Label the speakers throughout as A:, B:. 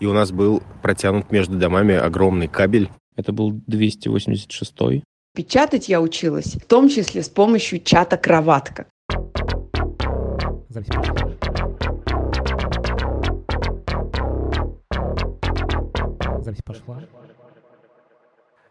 A: и у нас был протянут между домами огромный кабель.
B: Это был 286
C: Печатать я училась, в том числе с помощью чата «Кроватка».
D: Запись пошла. Запись пошла.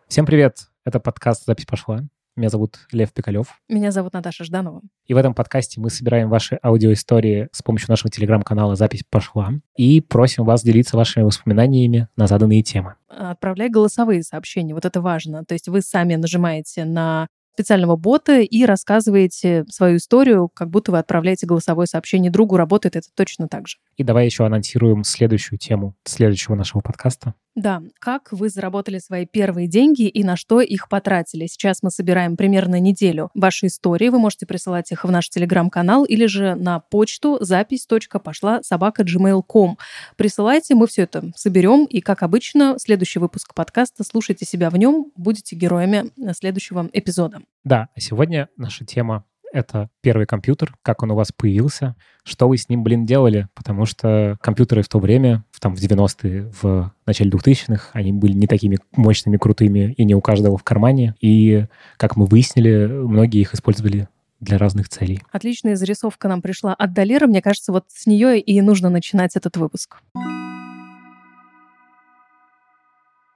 D: Всем привет! Это подкаст «Запись пошла». Меня зовут Лев Пикалев.
E: Меня зовут Наташа Жданова.
D: И в этом подкасте мы собираем ваши аудиоистории с помощью нашего телеграм-канала «Запись пошла» и просим вас делиться вашими воспоминаниями на заданные темы.
E: Отправляй голосовые сообщения, вот это важно. То есть вы сами нажимаете на специального бота и рассказываете свою историю, как будто вы отправляете голосовое сообщение другу. Работает это точно так же.
D: И давай еще анонсируем следующую тему следующего нашего подкаста.
E: Да, как вы заработали свои первые деньги и на что их потратили. Сейчас мы собираем примерно неделю ваши истории. Вы можете присылать их в наш телеграм-канал или же на почту запись.пошла собака gmail.com. Присылайте, мы все это соберем. И, как обычно, следующий выпуск подкаста «Слушайте себя в нем», будете героями следующего эпизода.
D: Да, а сегодня наша тема это первый компьютер, как он у вас появился, что вы с ним, блин, делали, потому что компьютеры в то время, в, там в 90-е, в начале 2000-х, они были не такими мощными, крутыми и не у каждого в кармане, и, как мы выяснили, многие их использовали для разных целей.
E: Отличная зарисовка нам пришла от Далера. Мне кажется, вот с нее и нужно начинать этот выпуск.
A: Э,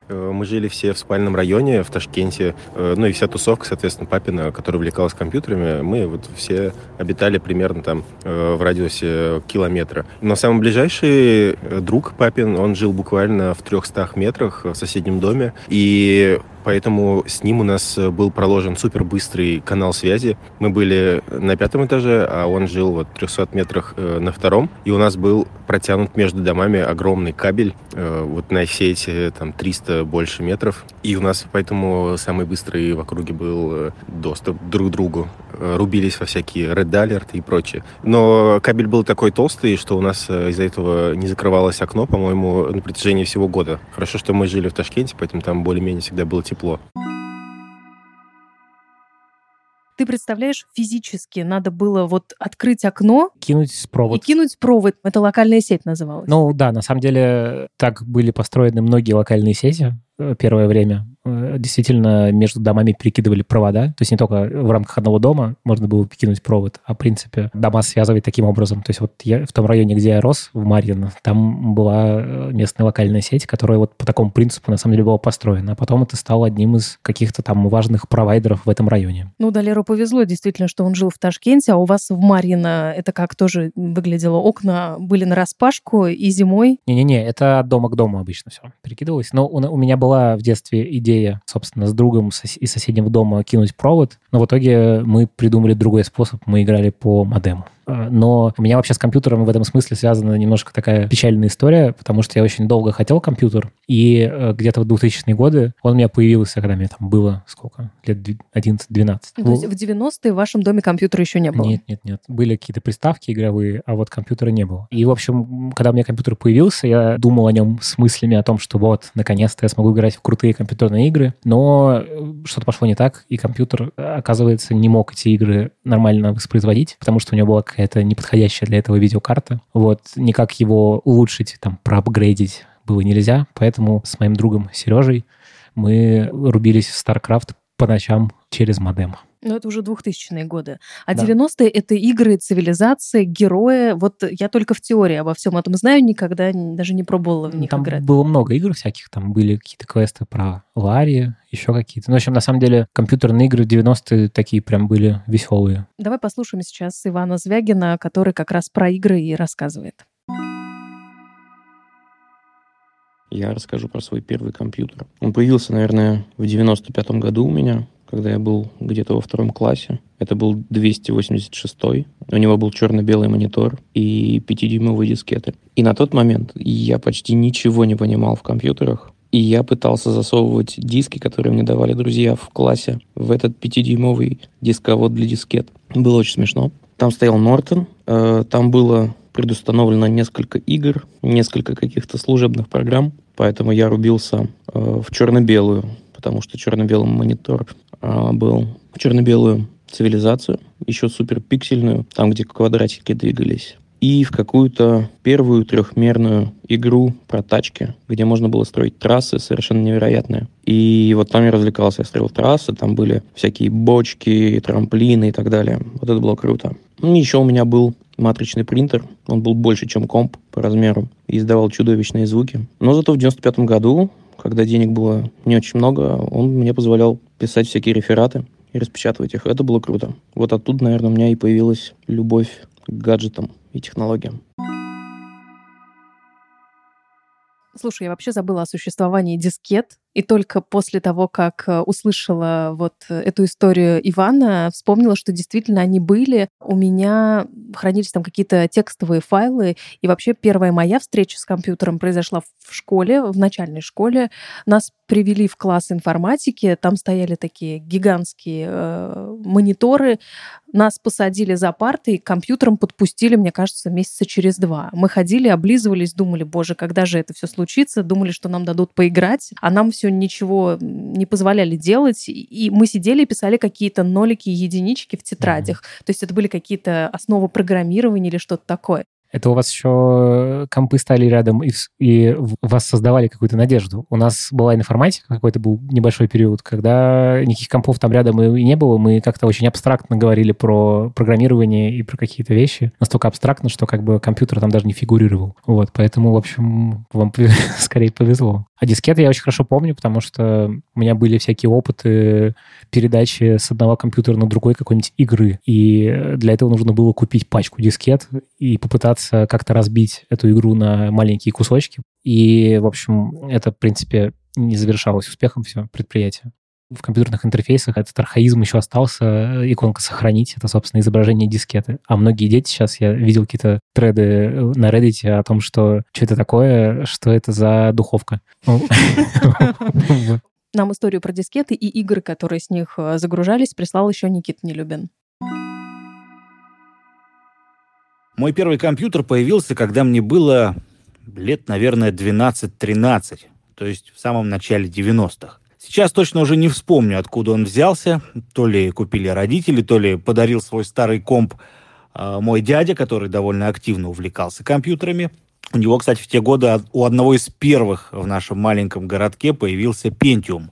A: мы жили все в спальном районе в Ташкенте. Э, ну и вся тусовка, соответственно, папина, которая увлекалась компьютерами, мы вот все обитали примерно там э, в радиусе километра. Но самый ближайший друг папин, он жил буквально в 300 метрах в соседнем доме. И поэтому с ним у нас был проложен супер быстрый канал связи. Мы были на пятом этаже, а он жил вот в 300 метрах э, на втором, и у нас был протянут между домами огромный кабель, э, вот на сеть там 300 больше метров, и у нас поэтому самый быстрый в округе был э, доступ друг к другу. Рубились во всякие Red Alert и прочее. Но кабель был такой толстый, что у нас из-за этого не закрывалось окно, по-моему, на протяжении всего года. Хорошо, что мы жили в Ташкенте, поэтому там более-менее всегда было тепло.
E: Ты представляешь, физически надо было вот открыть окно
D: Кинуть провод.
E: и кинуть провод. Это локальная сеть называлась.
D: Ну да, на самом деле так были построены многие локальные сети э, первое время. Э, действительно между домами перекидывали провода. То есть не только в рамках одного дома можно было перекинуть провод, а в принципе дома связывать таким образом. То есть вот я в том районе, где я рос, в Марьино, там была э, местная локальная сеть, которая вот по такому принципу на самом деле была построена. А потом это стало одним из каких-то там важных провайдеров в этом районе.
E: Ну, Далеру повезло действительно, что он жил в Ташкенте, а у вас в Марьино это как тоже выглядело? Окна были на распашку и зимой?
D: Не-не-не, это от дома к дому обычно все перекидывалось. Но у, у меня была в детстве идея идея, собственно, с другом из соседнего дома кинуть провод, но в итоге мы придумали другой способ, мы играли по модему. А, но у меня вообще с компьютером в этом смысле связана немножко такая печальная история, потому что я очень долго хотел компьютер, и э, где-то в 2000-е годы он у меня появился, когда мне там было сколько? Лет 11-12.
E: То есть в 90-е в вашем доме компьютера еще не было?
D: Нет, нет, нет. Были какие-то приставки игровые, а вот компьютера не было. И, в общем, когда у меня компьютер появился, я думал о нем с мыслями о том, что вот, наконец-то я смогу играть в крутые компьютерные игры, но э, что-то пошло не так, и компьютер, оказывается, не мог эти игры нормально воспроизводить, потому что у него была какая-то неподходящая для этого видеокарта. Вот, никак его улучшить, там, проапгрейдить было нельзя, поэтому с моим другом Сережей мы рубились в StarCraft по ночам через модем.
E: Ну, это уже 2000-е годы. А да. 90-е — это игры, цивилизация, герои. Вот я только в теории обо всем этом знаю, никогда даже не пробовала в них
D: там
E: играть.
D: было много игр всяких. Там были какие-то квесты про Ларри, еще какие-то. Ну, в общем, на самом деле, компьютерные игры 90-е такие прям были веселые.
E: Давай послушаем сейчас Ивана Звягина, который как раз про игры и рассказывает.
B: Я расскажу про свой первый компьютер. Он появился, наверное, в 95-м году у меня когда я был где-то во втором классе. Это был 286 -й. У него был черно-белый монитор и 5-дюймовые дискеты. И на тот момент я почти ничего не понимал в компьютерах. И я пытался засовывать диски, которые мне давали друзья в классе, в этот 5-дюймовый дисковод для дискет. Было очень смешно. Там стоял Нортон, э, там было предустановлено несколько игр, несколько каких-то служебных программ, поэтому я рубился э, в черно-белую, потому что черно-белый монитор а, был черно-белую цивилизацию, еще супер пиксельную, там, где квадратики двигались. и в какую-то первую трехмерную игру про тачки, где можно было строить трассы совершенно невероятные. И вот там я развлекался, я строил трассы, там были всякие бочки, трамплины и так далее. Вот это было круто. Ну, еще у меня был матричный принтер. Он был больше, чем комп по размеру и издавал чудовищные звуки. Но зато в 95 году, когда денег было не очень много, он мне позволял писать всякие рефераты и распечатывать их. Это было круто. Вот оттуда, наверное, у меня и появилась любовь к гаджетам и технологиям.
E: Слушай, я вообще забыла о существовании дискет. И только после того, как э, услышала вот эту историю Ивана, вспомнила, что действительно они были. У меня хранились там какие-то текстовые файлы. И вообще первая моя встреча с компьютером произошла в школе, в начальной школе. Нас привели в класс информатики. Там стояли такие гигантские э, мониторы. Нас посадили за парты и к компьютерам подпустили, мне кажется, месяца через два. Мы ходили, облизывались, думали, боже, когда же это все случится? Думали, что нам дадут поиграть, а нам все ничего не позволяли делать. И мы сидели и писали какие-то нолики и единички в тетрадях. Mm-hmm. То есть это были какие-то основы программирования или что-то такое.
D: Это у вас еще компы стали рядом и, и вас создавали какую-то надежду. У нас была информатика, какой-то был небольшой период, когда никаких компов там рядом и не было. Мы как-то очень абстрактно говорили про программирование и про какие-то вещи. Настолько абстрактно, что как бы компьютер там даже не фигурировал. Вот, поэтому, в общем, вам скорее повезло. А дискеты я очень хорошо помню, потому что у меня были всякие опыты передачи с одного компьютера на другой какой-нибудь игры. И для этого нужно было купить пачку дискет и попытаться как-то разбить эту игру на маленькие кусочки. И, в общем, это, в принципе, не завершалось успехом все предприятие в компьютерных интерфейсах этот архаизм еще остался, э, иконка «Сохранить» — это, собственно, изображение дискеты. А многие дети сейчас, я видел какие-то треды э, на Reddit о том, что что это такое, что это за духовка. Ну,
E: Нам историю про дискеты и игры, которые с них э, загружались, прислал еще Никит Нелюбин.
F: Мой первый компьютер появился, когда мне было лет, наверное, 12-13, то есть в самом начале 90-х. Сейчас точно уже не вспомню, откуда он взялся. То ли купили родители, то ли подарил свой старый комп э, мой дядя, который довольно активно увлекался компьютерами. У него, кстати, в те годы у одного из первых в нашем маленьком городке появился Pentium.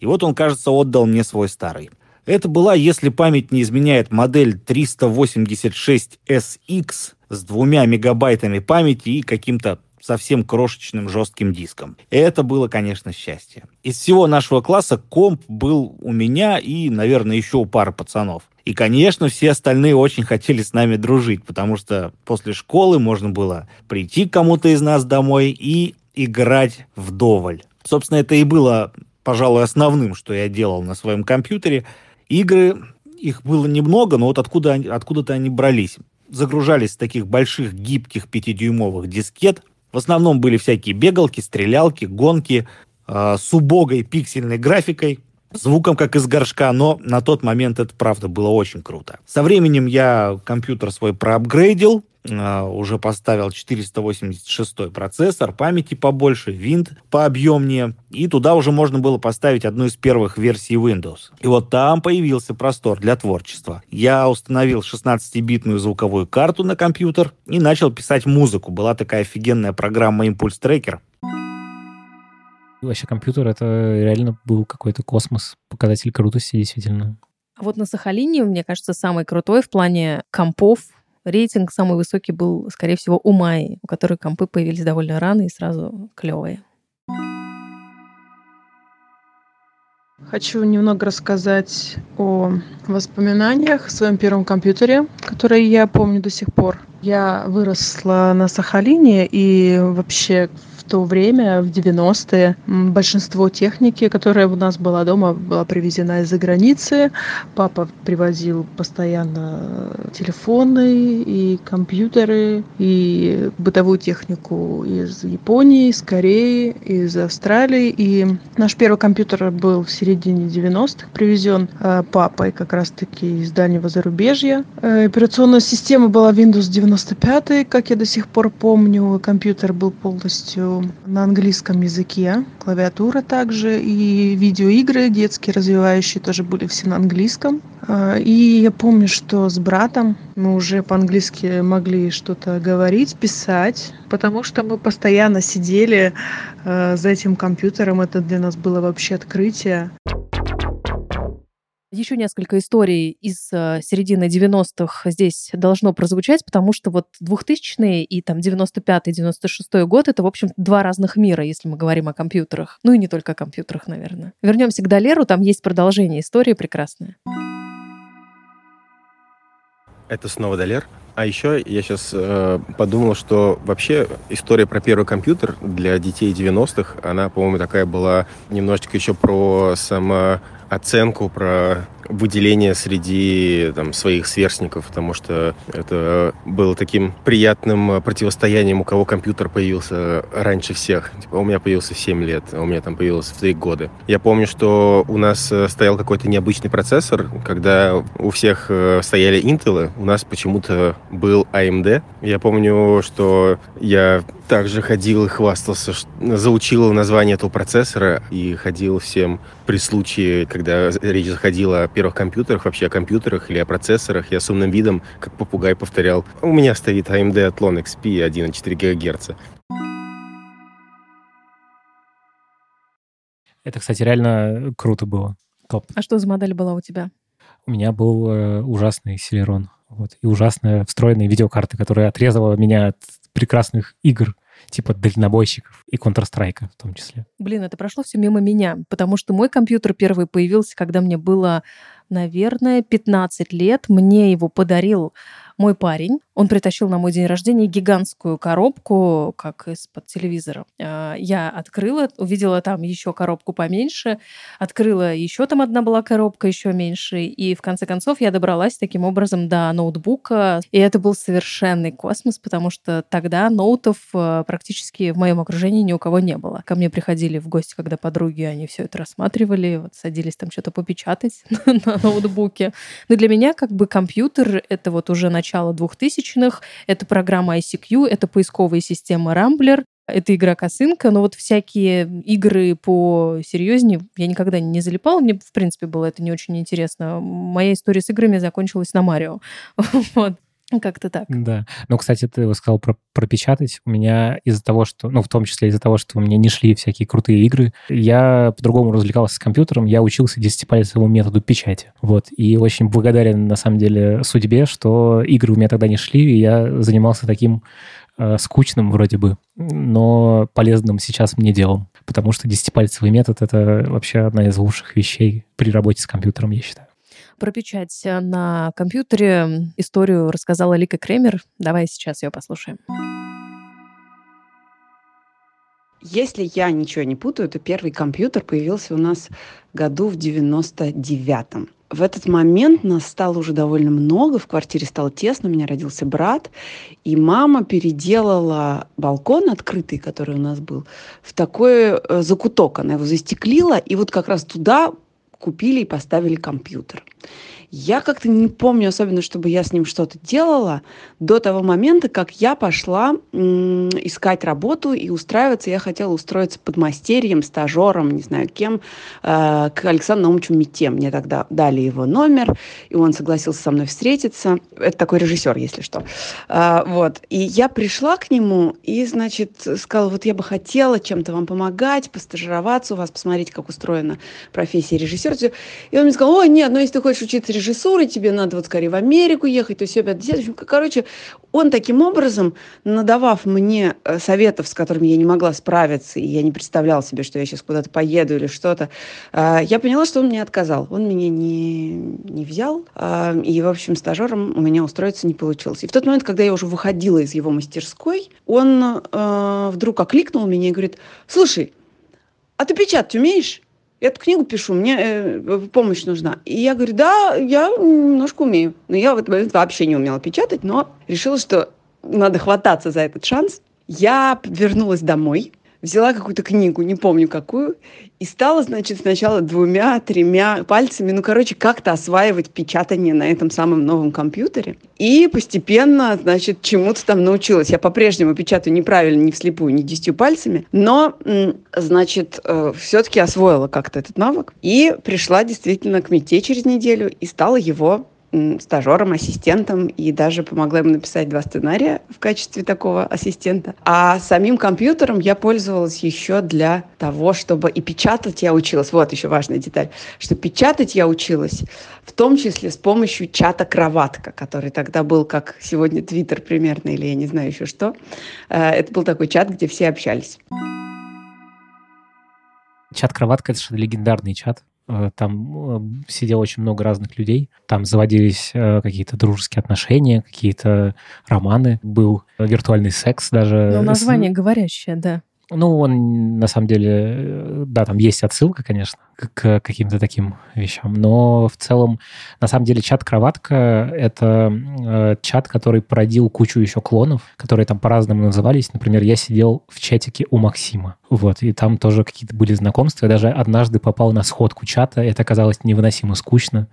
F: И вот он, кажется, отдал мне свой старый. Это была, если память не изменяет, модель 386SX с двумя мегабайтами памяти и каким-то совсем крошечным жестким диском. Это было, конечно, счастье. Из всего нашего класса комп был у меня и, наверное, еще у пары пацанов. И, конечно, все остальные очень хотели с нами дружить, потому что после школы можно было прийти к кому-то из нас домой и играть вдоволь. Собственно, это и было, пожалуй, основным, что я делал на своем компьютере. Игры, их было немного, но вот откуда, откуда-то они брались загружались с таких больших гибких пятидюймовых дискет, в основном были всякие бегалки, стрелялки, гонки э, с убогой пиксельной графикой, звуком как из горшка, но на тот момент это, правда, было очень круто. Со временем я компьютер свой проапгрейдил, уже поставил 486 процессор, памяти побольше, винт пообъемнее, и туда уже можно было поставить одну из первых версий Windows. И вот там появился простор для творчества. Я установил 16-битную звуковую карту на компьютер и начал писать музыку. Была такая офигенная программа Impulse Tracker,
D: Вообще компьютер — это реально был какой-то космос, показатель крутости действительно.
E: А вот на Сахалине, мне кажется, самый крутой в плане компов рейтинг самый высокий был, скорее всего, у Майи, у которой компы появились довольно рано и сразу клевые.
G: Хочу немного рассказать о воспоминаниях о своем первом компьютере, который я помню до сих пор. Я выросла на Сахалине, и вообще то время, в 90-е, большинство техники, которая у нас была дома, была привезена из-за границы. Папа привозил постоянно телефоны и компьютеры, и бытовую технику из Японии, из Кореи, из Австралии. И наш первый компьютер был в середине 90-х, привезен э, папой как раз-таки из дальнего зарубежья. Э, операционная система была Windows 95, как я до сих пор помню. Компьютер был полностью на английском языке, клавиатура также, и видеоигры детские развивающие тоже были все на английском. А, и я помню, что с братом мы уже по-английски могли что-то говорить, писать, потому что мы постоянно сидели э, за этим компьютером. Это для нас было вообще открытие.
E: Еще несколько историй из э, середины 90-х здесь должно прозвучать, потому что вот 2000-е и там 95-96 год — это, в общем два разных мира, если мы говорим о компьютерах. Ну и не только о компьютерах, наверное. Вернемся к Долеру, там есть продолжение истории прекрасная.
A: Это снова Долер. А еще я сейчас э, подумал, что вообще история про первый компьютер для детей 90-х, она, по-моему, такая была немножечко еще про само оценку, про выделение среди там, своих сверстников, потому что это было таким приятным противостоянием, у кого компьютер появился раньше всех. Типа, у меня появился в 7 лет, а у меня там появился в 3 года. Я помню, что у нас э, стоял какой-то необычный процессор, когда у всех э, стояли Intel, у нас почему-то был AMD. Я помню, что я также ходил и хвастался, заучил название этого процессора и ходил всем при случае, когда речь заходила о первых компьютерах, вообще о компьютерах или о процессорах, я с умным видом, как попугай, повторял, у меня стоит AMD Athlon XP 1,4 ГГц.
D: Это, кстати, реально круто было. Топ.
E: А что за модель была у тебя?
D: У меня был э, ужасный Celeron. Вот, и ужасная встроенная видеокарта, которая отрезала меня от прекрасных игр типа дальнобойщиков и Counter-Strike в том числе.
E: Блин, это прошло все мимо меня, потому что мой компьютер первый появился, когда мне было, наверное, 15 лет. Мне его подарил мой парень, он притащил на мой день рождения гигантскую коробку, как из-под телевизора. А, я открыла, увидела там еще коробку поменьше, открыла еще там одна была коробка еще меньше, и в конце концов я добралась таким образом до ноутбука, и это был совершенный космос, потому что тогда ноутов э, практически в моем окружении ни у кого не было. Ко мне приходили в гости, когда подруги, они все это рассматривали, вот садились там что-то попечатать на ноутбуке. Но для меня как бы компьютер — это вот уже начало начала 2000-х. Это программа ICQ, это поисковая система Rambler, это игра косынка, но вот всякие игры по серьезнее я никогда не залипала. Мне, в принципе, было это не очень интересно. Моя история с играми закончилась на Марио. вот. Как-то так.
D: Да. Ну, кстати, ты сказал про пропечатать. У меня из-за того, что, ну, в том числе из-за того, что у меня не шли всякие крутые игры, я по-другому развлекался с компьютером, я учился десятипальцевому методу печати. Вот. И очень благодарен, на самом деле, судьбе, что игры у меня тогда не шли, и я занимался таким э, скучным вроде бы, но полезным сейчас мне делом. Потому что десятипальцевый метод — это вообще одна из лучших вещей при работе с компьютером, я считаю.
E: Про печать э, на компьютере историю рассказала Лика Кремер. Давай сейчас ее послушаем.
C: Если я ничего не путаю, то первый компьютер появился у нас году в 99-м. В этот момент нас стало уже довольно много, в квартире стало тесно, у меня родился брат, и мама переделала балкон открытый, который у нас был, в такой э, закуток. Она его застеклила, и вот как раз туда купили и поставили компьютер. Я как-то не помню особенно, чтобы я с ним что-то делала до того момента, как я пошла искать работу и устраиваться. Я хотела устроиться под мастерьем, стажером, не знаю кем, э- к Александру Наумовичу Мите. Мне тогда дали его номер, и он согласился со мной встретиться. Это такой режиссер, если что. Э- вот. И я пришла к нему и, значит, сказала, вот я бы хотела чем-то вам помогать, постажироваться у вас, посмотреть, как устроена профессия режиссера. И он мне сказал, ой, нет, ну если ты хочешь учиться режиссурой, тебе надо вот скорее в Америку ехать, то есть все 50. Короче, он таким образом, надавав мне э, советов, с которыми я не могла справиться, и я не представляла себе, что я сейчас куда-то поеду или что-то, э, я поняла, что он мне отказал. Он меня не, не взял, э, и, в общем, стажером у меня устроиться не получилось. И в тот момент, когда я уже выходила из его мастерской, он вдруг окликнул меня и говорит, слушай, а ты печатать умеешь? Эту книгу пишу, мне э, помощь нужна. И я говорю, да, я немножко умею. Но я в этот момент вообще не умела печатать, но решила, что надо хвататься за этот шанс. Я вернулась домой, взяла какую-то книгу, не помню какую, и стала, значит, сначала двумя-тремя пальцами, ну, короче, как-то осваивать печатание на этом самом новом компьютере. И постепенно, значит, чему-то там научилась. Я по-прежнему печатаю неправильно, не вслепую, не десятью пальцами, но, значит, э, все-таки освоила как-то этот навык. И пришла действительно к мете через неделю и стала его стажером, ассистентом и даже помогла ему написать два сценария в качестве такого ассистента. А самим компьютером я пользовалась еще для того, чтобы и печатать я училась. Вот еще важная деталь, что печатать я училась в том числе с помощью чата «Кроватка», который тогда был как сегодня Твиттер примерно или я не знаю еще что. Э, это был такой чат, где все общались.
D: Чат «Кроватка» — это же легендарный чат. Э, там сидело очень много разных людей. Там заводились э, какие-то дружеские отношения, какие-то романы. Был виртуальный секс даже.
E: Ну, название говорящее, да.
D: Ну, он, на самом деле, да, там есть отсылка, конечно, к каким-то таким вещам, но в целом, на самом деле, чат-кроватка — это э, чат, который породил кучу еще клонов, которые там по-разному назывались. Например, я сидел в чатике у Максима, вот, и там тоже какие-то были знакомства. Я даже однажды попал на сходку чата, это оказалось невыносимо скучно,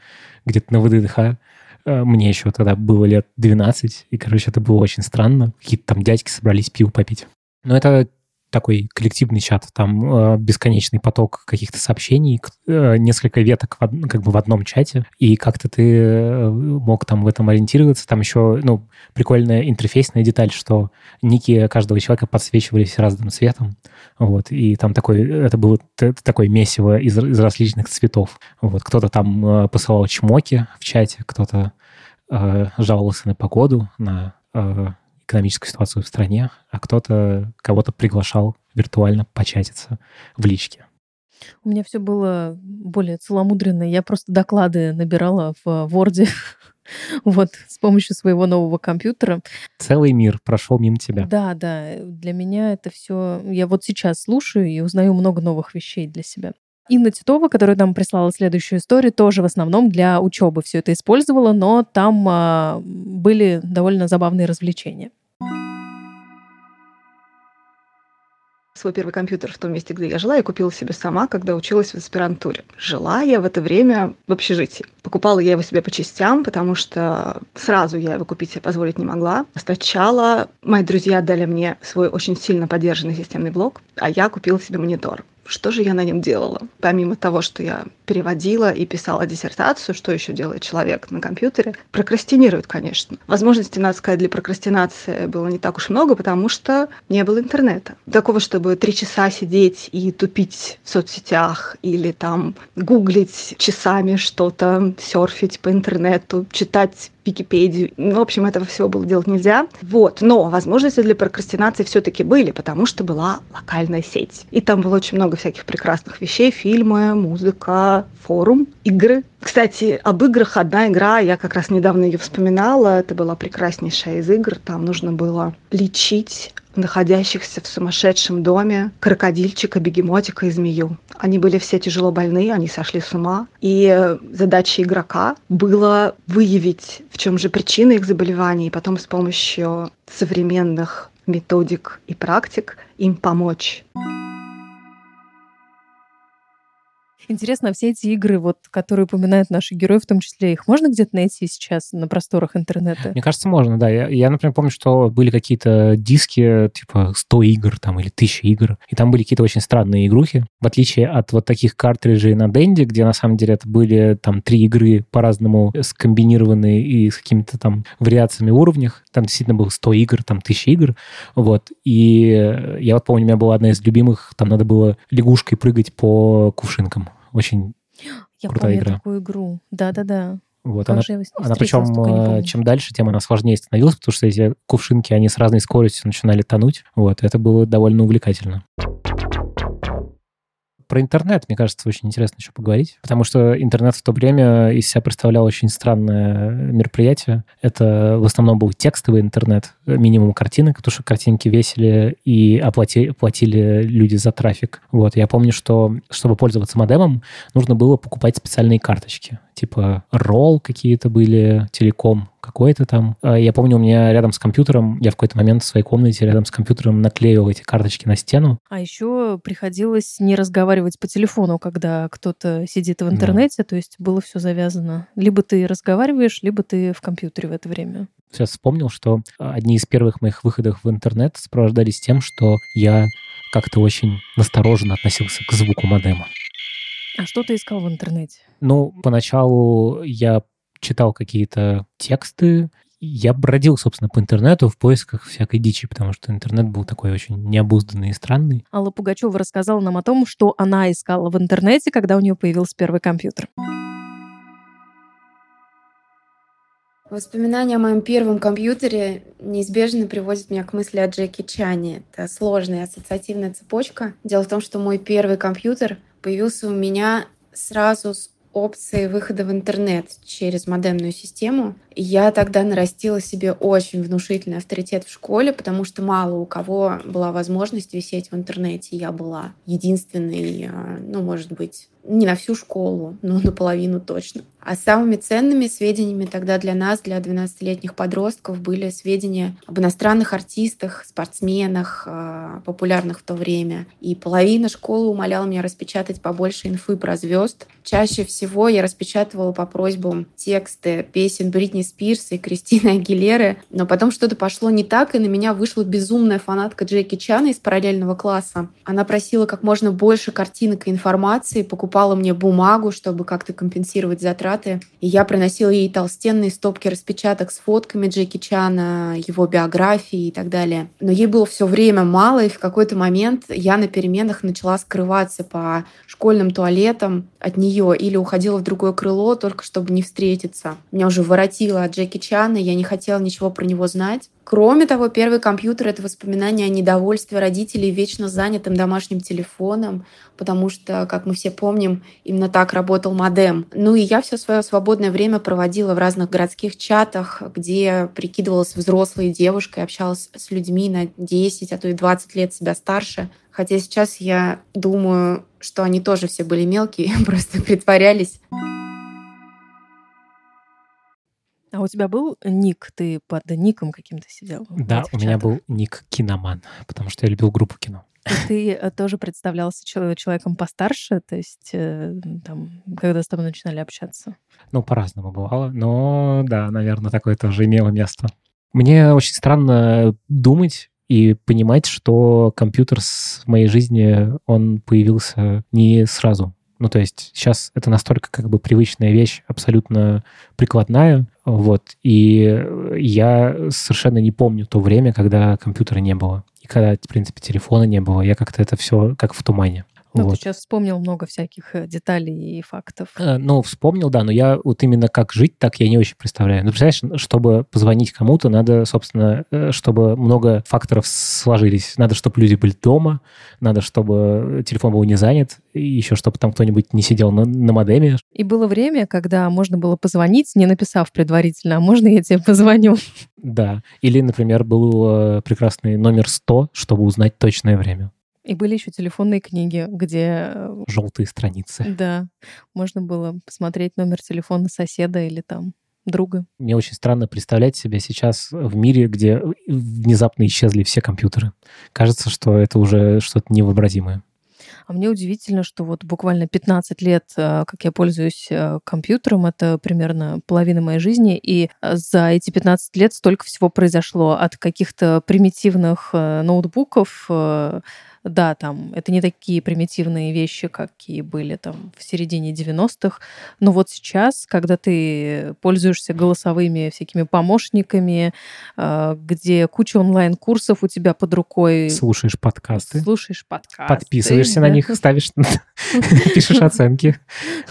D: где-то на ВДХ. Э, мне еще тогда было лет 12, и, короче, это было очень странно. Какие-то там дядьки собрались пиво попить. Но это такой коллективный чат, там э, бесконечный поток каких-то сообщений, э, несколько веток в, од, как бы в одном чате, и как-то ты э, мог там в этом ориентироваться. Там еще, ну, прикольная интерфейсная деталь, что ники каждого человека подсвечивались разным цветом, вот, и там такой, это было такое месиво из, из различных цветов. Вот, кто-то там э, посылал чмоки в чате, кто-то э, жаловался на погоду, на э, экономическую ситуацию в стране, а кто-то кого-то приглашал виртуально початиться в личке.
E: У меня все было более целомудренно. Я просто доклады набирала в Word вот, с помощью своего нового компьютера.
D: Целый мир прошел мимо тебя.
E: Да, да. Для меня это все... Я вот сейчас слушаю и узнаю много новых вещей для себя. Инна Титова, которая нам прислала следующую историю, тоже в основном для учебы все это использовала, но там а, были довольно забавные развлечения.
H: Свой первый компьютер в том месте, где я жила, я купила себе сама, когда училась в аспирантуре. Жила я в это время в общежитии. Покупала я его себе по частям, потому что сразу я его купить себе позволить не могла. Сначала мои друзья дали мне свой очень сильно поддержанный системный блок, а я купила себе монитор. Что же я на нем делала? Помимо того, что я переводила и писала диссертацию, что еще делает человек на компьютере? Прокрастинирует, конечно. Возможностей, надо сказать, для прокрастинации было не так уж много, потому что не было интернета. Такого, чтобы три часа сидеть и тупить в соцсетях или там гуглить часами что-то, серфить по интернету, читать Википедию. Ну, в общем, этого всего было делать нельзя. Вот. Но возможности для прокрастинации все-таки были, потому что была локальная сеть. И там было очень много всяких прекрасных вещей. Фильмы, музыка, форум, игры. Кстати, об играх одна игра, я как раз недавно ее вспоминала, это была прекраснейшая из игр. Там нужно было лечить находящихся в сумасшедшем доме крокодильчика, бегемотика и змею. Они были все тяжело больны, они сошли с ума. И задача игрока было выявить, в чем же причина их заболеваний, и потом с помощью современных методик и практик им помочь.
E: Интересно, а все эти игры, вот, которые упоминают наши герои, в том числе, их можно где-то найти сейчас на просторах интернета?
D: Мне кажется, можно, да. Я, я например, помню, что были какие-то диски, типа 100 игр там или 1000 игр, и там были какие-то очень странные игрухи, в отличие от вот таких картриджей на Денде, где на самом деле это были там три игры по-разному скомбинированные и с какими-то там вариациями уровнях. Там действительно было 100 игр, там 1000 игр, вот. И я вот помню, у меня была одна из любимых, там надо было лягушкой прыгать по кувшинкам. Очень
E: я
D: крутая
E: помню
D: игра.
E: такую игру. Да-да-да.
D: Вот
E: Как
D: она, она причем, э, чем дальше, тем она сложнее становилась, потому что эти кувшинки, они с разной скоростью начинали тонуть. Вот, это было довольно увлекательно. Про интернет, мне кажется, очень интересно еще поговорить, потому что интернет в то время из себя представлял очень странное мероприятие. Это в основном был текстовый интернет, минимум картинок, потому что картинки весили и оплати, платили люди за трафик. Вот, я помню, что чтобы пользоваться модемом, нужно было покупать специальные карточки. Типа ролл какие-то были, телеком, какой-то там. А, я помню, у меня рядом с компьютером, я в какой-то момент в своей комнате рядом с компьютером наклеивал эти карточки на стену.
E: А еще приходилось не разговаривать по телефону, когда кто-то сидит в интернете, да. то есть было все завязано. Либо ты разговариваешь, либо ты в компьютере в это время.
D: Сейчас вспомнил, что одни из первых моих выходов в интернет сопровождались тем, что я как-то очень настороженно относился к звуку модема.
E: А что ты искал в интернете?
D: Ну, поначалу я читал какие-то тексты, я бродил, собственно, по интернету в поисках всякой дичи, потому что интернет был такой очень необузданный и странный.
E: Алла Пугачева рассказала нам о том, что она искала в интернете, когда у нее появился первый компьютер.
I: Воспоминания о моем первом компьютере неизбежно приводят меня к мысли о Джеки Чане. Это сложная ассоциативная цепочка. Дело в том, что мой первый компьютер появился у меня сразу с опцией выхода в интернет через модемную систему. Я тогда нарастила себе очень внушительный авторитет в школе, потому что мало у кого была возможность висеть в интернете. Я была единственной, э, ну, может быть, не на всю школу, но наполовину точно. А самыми ценными сведениями тогда для нас, для 12-летних подростков, были сведения об иностранных артистах, спортсменах, э, популярных в то время. И половина школы умоляла меня распечатать побольше инфы про звезд. Чаще всего я распечатывала по просьбам тексты песен Бритни Спирс и Кристины Агилеры. Но потом что-то пошло не так, и на меня вышла безумная фанатка Джеки Чана из параллельного класса. Она просила как можно больше картинок и информации, покупала мне бумагу, чтобы как-то компенсировать затраты. И я приносила ей толстенные стопки распечаток с фотками Джеки Чана, его биографии и так далее. Но ей было все время мало, и в какой-то момент я на переменах начала скрываться по школьным туалетам от нее или уходила в другое крыло, только чтобы не встретиться. Меня уже воротило от Джеки Чана, я не хотела ничего про него знать. Кроме того, первый компьютер — это воспоминание о недовольстве родителей вечно занятым домашним телефоном, потому что, как мы все помним, именно так работал модем. Ну и я все свое свободное время проводила в разных городских чатах, где прикидывалась взрослой девушкой, общалась с людьми на 10, а то и 20 лет себя старше. Хотя сейчас я думаю, что они тоже все были мелкие, просто притворялись.
E: А у тебя был ник? Ты под ником каким-то сидел?
D: Да, у меня был ник Киноман, потому что я любил группу кино.
E: Ты э, тоже представлялся человеком постарше, то есть э, там, когда с тобой начинали общаться?
D: Ну, по-разному бывало, но да, наверное, такое тоже имело место. Мне очень странно думать и понимать, что компьютер в моей жизни, он появился не сразу. Ну, то есть сейчас это настолько как бы привычная вещь, абсолютно прикладная, вот, и я совершенно не помню то время, когда компьютера не было, и когда, в принципе, телефона не было, я как-то это все как в тумане.
E: Ну, вот. ты сейчас вспомнил много всяких э, деталей и фактов.
D: Э, ну, вспомнил, да, но я вот именно как жить, так я не очень представляю. Ну, представляешь, чтобы позвонить кому-то, надо, собственно, э, чтобы много факторов сложились. Надо, чтобы люди были дома, надо, чтобы телефон был не занят, и еще чтобы там кто-нибудь не сидел на, на модеме.
E: И было время, когда можно было позвонить, не написав предварительно, а можно я тебе позвоню?
D: Да. Или, например, был прекрасный номер 100, чтобы узнать точное время.
E: И были еще телефонные книги, где...
D: Э, Желтые страницы.
E: Да. Можно было посмотреть номер телефона соседа или там друга.
D: Мне очень странно представлять себя сейчас в мире, где внезапно исчезли все компьютеры. Кажется, что это уже что-то невообразимое.
E: А мне удивительно, что вот буквально 15 лет, э, как я пользуюсь э, компьютером, это примерно половина моей жизни, и за эти 15 лет столько всего произошло от каких-то примитивных ноутбуков да, там, это не такие примитивные вещи, какие были там в середине 90-х, но вот сейчас, когда ты пользуешься голосовыми всякими помощниками, а, где куча онлайн-курсов у тебя под рукой.
D: Слушаешь подкасты.
E: Слушаешь подкасты.
D: Подписываешься на них, ставишь, пишешь оценки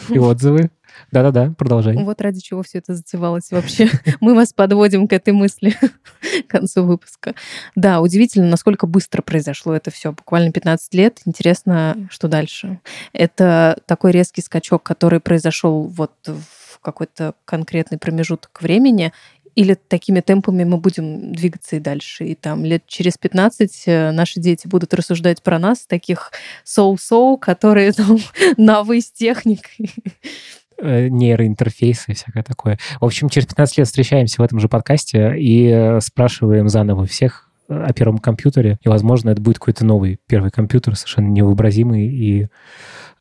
D: и отзывы. Да-да-да, продолжай.
E: Вот ради чего все это затевалось вообще. Мы вас подводим к этой мысли к концу выпуска. Да, удивительно, насколько быстро произошло это все. Буквально 15 лет. Интересно, что дальше. Это такой резкий скачок, который произошел вот в какой-то конкретный промежуток времени, или такими темпами мы будем двигаться и дальше. И там лет через 15 э, наши дети будут рассуждать про нас, таких соу-соу, которые там на вы с техникой.
D: Э, нейроинтерфейсы и всякое такое. В общем, через 15 лет встречаемся в этом же подкасте и э, спрашиваем заново всех о первом компьютере, и, возможно, это будет какой-то новый первый компьютер, совершенно невообразимый, и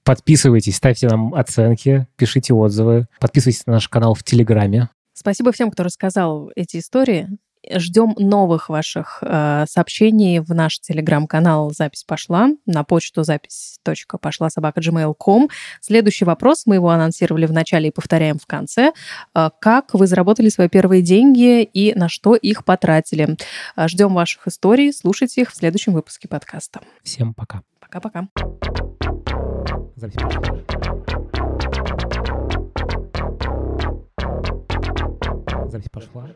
D: подписывайтесь, ставьте нам оценки, пишите отзывы, подписывайтесь на наш канал в Телеграме.
E: Спасибо всем, кто рассказал эти истории. Ждем новых ваших э, сообщений в наш телеграм-канал «Запись пошла», на почту запись.пошла собака gmail.com. Следующий вопрос, мы его анонсировали в начале и повторяем в конце. Э, как вы заработали свои первые деньги и на что их потратили? Э, ждем ваших историй, слушайте их в следующем выпуске подкаста.
D: Всем пока.
E: Пока-пока.
D: Запись пошла. Запись пошла.